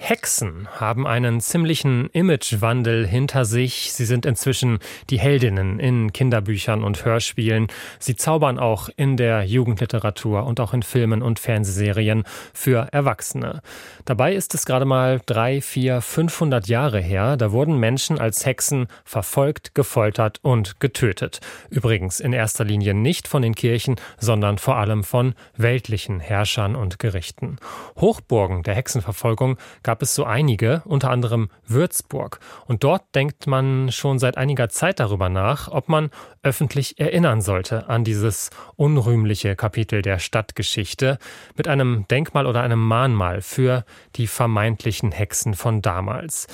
Hexen haben einen ziemlichen Imagewandel hinter sich. Sie sind inzwischen die Heldinnen in Kinderbüchern und Hörspielen. Sie zaubern auch in der Jugendliteratur und auch in Filmen und Fernsehserien für Erwachsene. Dabei ist es gerade mal drei, vier, 500 Jahre her. Da wurden Menschen als Hexen verfolgt, gefoltert und getötet. Übrigens in erster Linie nicht von den Kirchen, sondern vor allem von weltlichen Herrschern und Gerichten. Hochburgen der Hexenverfolgung gab es so einige, unter anderem Würzburg. Und dort denkt man schon seit einiger Zeit darüber nach, ob man öffentlich erinnern sollte an dieses unrühmliche Kapitel der Stadtgeschichte mit einem Denkmal oder einem Mahnmal für die vermeintlichen Hexen von damals.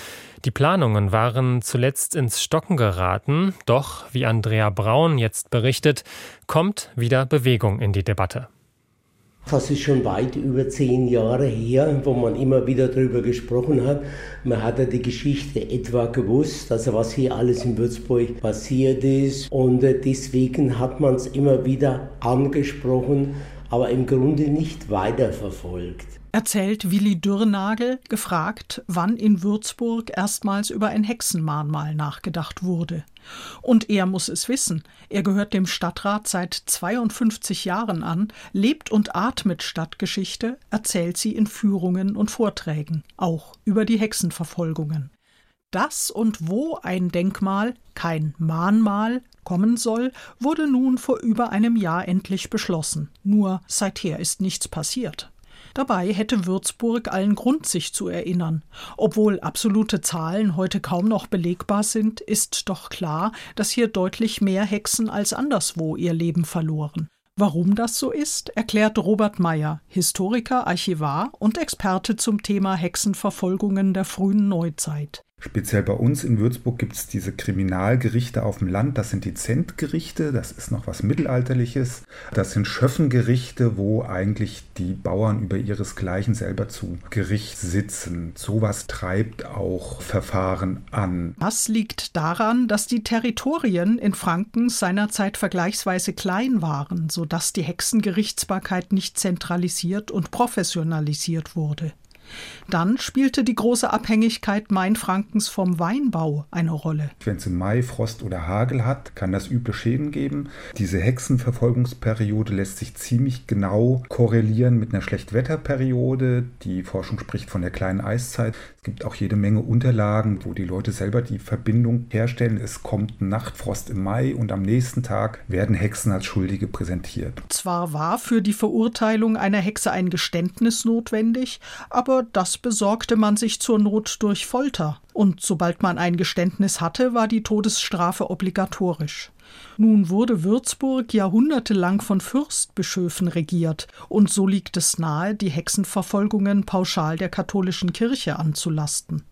Die Planungen waren zuletzt ins Stocken geraten, doch, wie Andrea Braun jetzt berichtet, kommt wieder Bewegung in die Debatte. Das ist schon weit über zehn Jahre her, wo man immer wieder darüber gesprochen hat. Man hat ja die Geschichte etwa gewusst, also was hier alles in Würzburg passiert ist. Und äh, deswegen hat man es immer wieder angesprochen, aber im Grunde nicht weiterverfolgt erzählt Willi Dürrnagel, gefragt, wann in Würzburg erstmals über ein Hexenmahnmal nachgedacht wurde. Und er muss es wissen. Er gehört dem Stadtrat seit 52 Jahren an, lebt und atmet Stadtgeschichte, erzählt sie in Führungen und Vorträgen, auch über die Hexenverfolgungen. Das und wo ein Denkmal, kein Mahnmal, kommen soll, wurde nun vor über einem Jahr endlich beschlossen. Nur seither ist nichts passiert. Dabei hätte Würzburg allen Grund, sich zu erinnern. Obwohl absolute Zahlen heute kaum noch belegbar sind, ist doch klar, dass hier deutlich mehr Hexen als anderswo ihr Leben verloren. Warum das so ist, erklärt Robert Meyer, Historiker, Archivar und Experte zum Thema Hexenverfolgungen der frühen Neuzeit. Speziell bei uns in Würzburg gibt es diese Kriminalgerichte auf dem Land. Das sind die Zentgerichte, das ist noch was Mittelalterliches. Das sind Schöffengerichte, wo eigentlich die Bauern über ihresgleichen selber zu Gericht sitzen. Sowas treibt auch Verfahren an. Das liegt daran, dass die Territorien in Franken seinerzeit vergleichsweise klein waren, sodass die Hexengerichtsbarkeit nicht zentralisiert und professionalisiert wurde. Dann spielte die große Abhängigkeit Mainfrankens vom Weinbau eine Rolle. Wenn es im Mai Frost oder Hagel hat, kann das üble Schäden geben. Diese Hexenverfolgungsperiode lässt sich ziemlich genau korrelieren mit einer Schlechtwetterperiode. Die Forschung spricht von der kleinen Eiszeit. Es gibt auch jede Menge Unterlagen, wo die Leute selber die Verbindung herstellen. Es kommt Nachtfrost im Mai und am nächsten Tag werden Hexen als Schuldige präsentiert. Zwar war für die Verurteilung einer Hexe ein Geständnis notwendig, aber das besorgte man sich zur Not durch Folter, und sobald man ein Geständnis hatte, war die Todesstrafe obligatorisch. Nun wurde Würzburg jahrhundertelang von Fürstbischöfen regiert, und so liegt es nahe, die Hexenverfolgungen pauschal der katholischen Kirche anzulasten.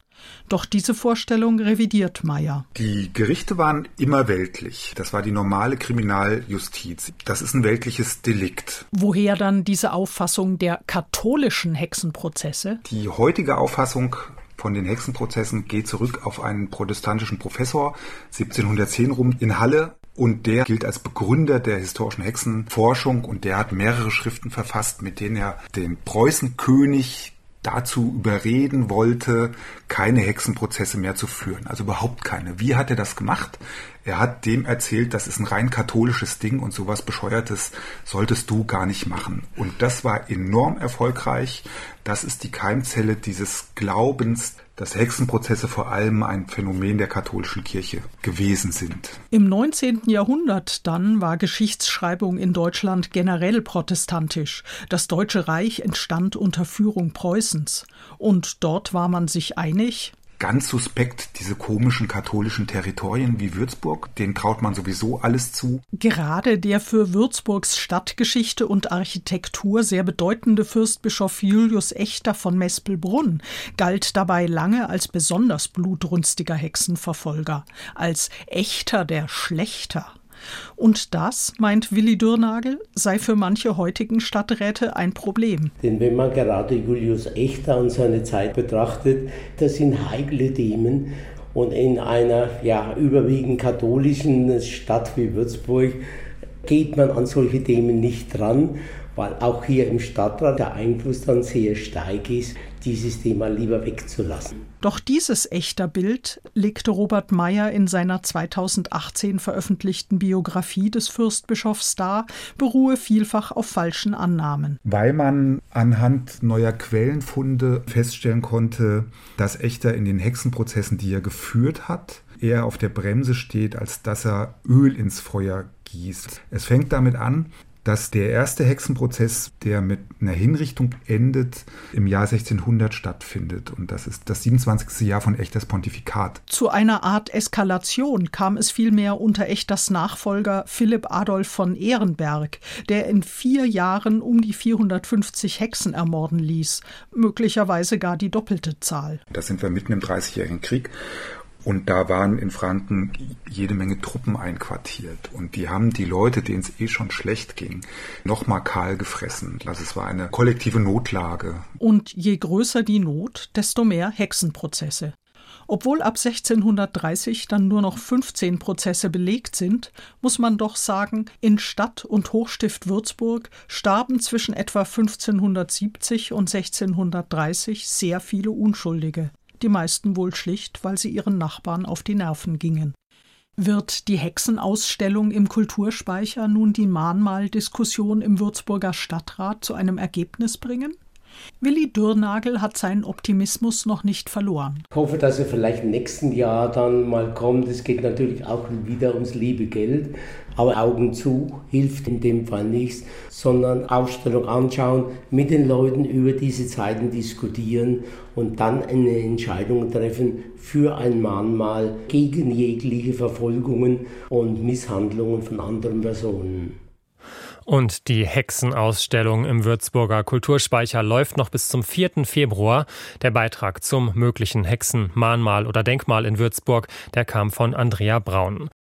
Doch diese Vorstellung revidiert Meyer. Die Gerichte waren immer weltlich. Das war die normale Kriminaljustiz. Das ist ein weltliches Delikt. Woher dann diese Auffassung der katholischen Hexenprozesse? Die heutige Auffassung von den Hexenprozessen geht zurück auf einen protestantischen Professor 1710 rum in Halle, und der gilt als Begründer der historischen Hexenforschung und der hat mehrere Schriften verfasst, mit denen er den Preußenkönig dazu überreden wollte, keine Hexenprozesse mehr zu führen. Also überhaupt keine. Wie hat er das gemacht? Er hat dem erzählt, das ist ein rein katholisches Ding und sowas Bescheuertes solltest du gar nicht machen. Und das war enorm erfolgreich. Das ist die Keimzelle dieses Glaubens, dass Hexenprozesse vor allem ein Phänomen der katholischen Kirche gewesen sind. Im 19. Jahrhundert dann war Geschichtsschreibung in Deutschland generell protestantisch. Das Deutsche Reich entstand unter Führung Preußens. Und dort war man sich einig, ganz suspekt, diese komischen katholischen Territorien wie Würzburg. Denen traut man sowieso alles zu. Gerade der für Würzburgs Stadtgeschichte und Architektur sehr bedeutende Fürstbischof Julius Echter von Mespelbrunn galt dabei lange als besonders blutrünstiger Hexenverfolger, als Echter der Schlechter. Und das, meint Willi Dürnagel, sei für manche heutigen Stadträte ein Problem. Denn wenn man gerade Julius Echter und seine Zeit betrachtet, das sind heikle Themen. Und in einer ja, überwiegend katholischen Stadt wie Würzburg geht man an solche Themen nicht dran. weil auch hier im Stadtrat der Einfluss dann sehr stark ist, dieses Thema lieber wegzulassen. Doch dieses echter Bild legte Robert Meyer in seiner 2018 veröffentlichten Biografie des Fürstbischofs dar, beruhe vielfach auf falschen Annahmen. Weil man anhand neuer Quellenfunde feststellen konnte, dass Echter in den Hexenprozessen, die er geführt hat, eher auf der Bremse steht, als dass er Öl ins Feuer gießt. Es fängt damit an, dass der erste Hexenprozess, der mit einer Hinrichtung endet, im Jahr 1600 stattfindet. Und das ist das 27. Jahr von Echters Pontifikat. Zu einer Art Eskalation kam es vielmehr unter Echters Nachfolger Philipp Adolf von Ehrenberg, der in vier Jahren um die 450 Hexen ermorden ließ, möglicherweise gar die doppelte Zahl. Da sind wir mitten im Dreißigjährigen Krieg. Und da waren in Franken jede Menge Truppen einquartiert. Und die haben die Leute, denen es eh schon schlecht ging, nochmal kahl gefressen. Also es war eine kollektive Notlage. Und je größer die Not, desto mehr Hexenprozesse. Obwohl ab 1630 dann nur noch 15 Prozesse belegt sind, muss man doch sagen, in Stadt und Hochstift Würzburg starben zwischen etwa 1570 und 1630 sehr viele Unschuldige die meisten wohl schlicht, weil sie ihren Nachbarn auf die Nerven gingen. Wird die Hexenausstellung im Kulturspeicher nun die Mahnmaldiskussion im Würzburger Stadtrat zu einem Ergebnis bringen? Willi Dürrnagel hat seinen Optimismus noch nicht verloren. Ich hoffe, dass er vielleicht im nächsten Jahr dann mal kommt. Es geht natürlich auch wieder ums liebe Geld. Aber Augen zu hilft in dem Fall nichts, sondern Ausstellung anschauen, mit den Leuten über diese Zeiten diskutieren und dann eine Entscheidung treffen für ein Mahnmal gegen jegliche Verfolgungen und Misshandlungen von anderen Personen. Und die Hexenausstellung im Würzburger Kulturspeicher läuft noch bis zum 4. Februar. Der Beitrag zum möglichen Hexenmahnmal oder Denkmal in Würzburg, der kam von Andrea Braun.